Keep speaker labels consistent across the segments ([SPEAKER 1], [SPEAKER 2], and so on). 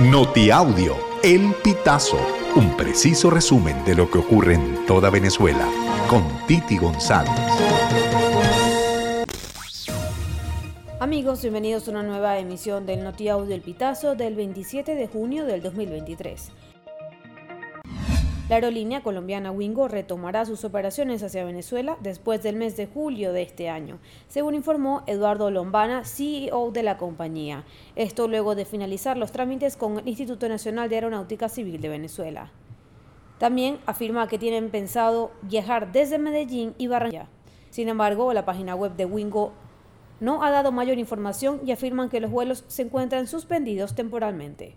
[SPEAKER 1] Notiaudio, El Pitazo, un preciso resumen de lo que ocurre en toda Venezuela, con Titi González.
[SPEAKER 2] Amigos, bienvenidos a una nueva emisión del Notiaudio El Pitazo del 27 de junio del 2023. La aerolínea colombiana Wingo retomará sus operaciones hacia Venezuela después del mes de julio de este año, según informó Eduardo Lombana, CEO de la compañía. Esto luego de finalizar los trámites con el Instituto Nacional de Aeronáutica Civil de Venezuela. También afirma que tienen pensado viajar desde Medellín y Barranquilla. Sin embargo, la página web de Wingo no ha dado mayor información y afirman que los vuelos se encuentran suspendidos temporalmente.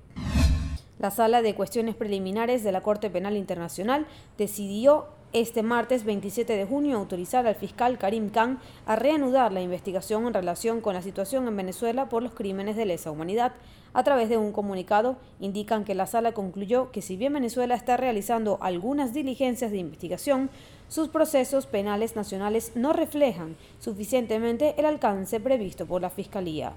[SPEAKER 2] La Sala de Cuestiones Preliminares de la Corte Penal Internacional decidió este martes 27 de junio autorizar al fiscal Karim Khan a reanudar la investigación en relación con la situación en Venezuela por los crímenes de lesa humanidad. A través de un comunicado indican que la sala concluyó que si bien Venezuela está realizando algunas diligencias de investigación, sus procesos penales nacionales no reflejan suficientemente el alcance previsto por la Fiscalía.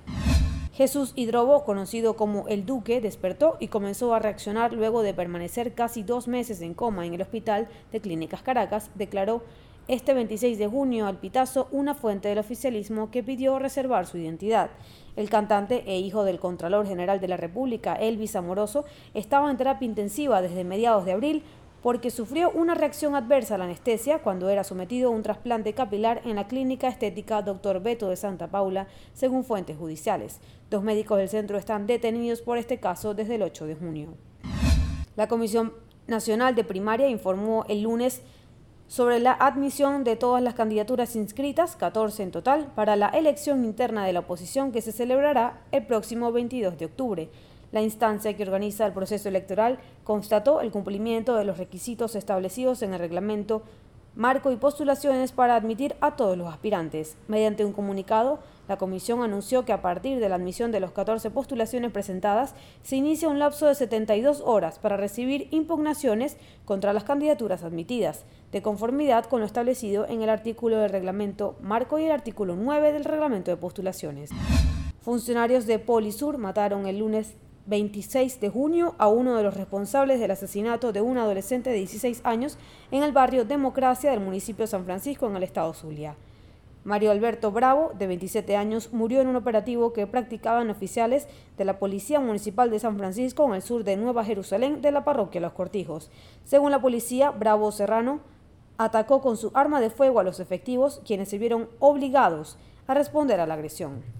[SPEAKER 2] Jesús Hidrobo, conocido como el Duque, despertó y comenzó a reaccionar luego de permanecer casi dos meses en coma en el Hospital de Clínicas Caracas, declaró este 26 de junio al Pitazo una fuente del oficialismo que pidió reservar su identidad. El cantante e hijo del Contralor General de la República, Elvis Amoroso, estaba en terapia intensiva desde mediados de abril porque sufrió una reacción adversa a la anestesia cuando era sometido a un trasplante capilar en la clínica estética Dr. Beto de Santa Paula, según fuentes judiciales. Dos médicos del centro están detenidos por este caso desde el 8 de junio. La Comisión Nacional de Primaria informó el lunes sobre la admisión de todas las candidaturas inscritas, 14 en total, para la elección interna de la oposición que se celebrará el próximo 22 de octubre. La instancia que organiza el proceso electoral constató el cumplimiento de los requisitos establecidos en el reglamento marco y postulaciones para admitir a todos los aspirantes. Mediante un comunicado, la comisión anunció que a partir de la admisión de las 14 postulaciones presentadas, se inicia un lapso de 72 horas para recibir impugnaciones contra las candidaturas admitidas, de conformidad con lo establecido en el artículo del reglamento marco y el artículo 9 del reglamento de postulaciones. Funcionarios de Polisur mataron el lunes 26 de junio a uno de los responsables del asesinato de un adolescente de 16 años en el barrio Democracia del municipio de San Francisco en el estado Zulia. Mario Alberto Bravo, de 27 años, murió en un operativo que practicaban oficiales de la Policía Municipal de San Francisco en el sur de Nueva Jerusalén de la parroquia Los Cortijos. Según la policía, Bravo Serrano atacó con su arma de fuego a los efectivos, quienes se vieron obligados a responder a la agresión.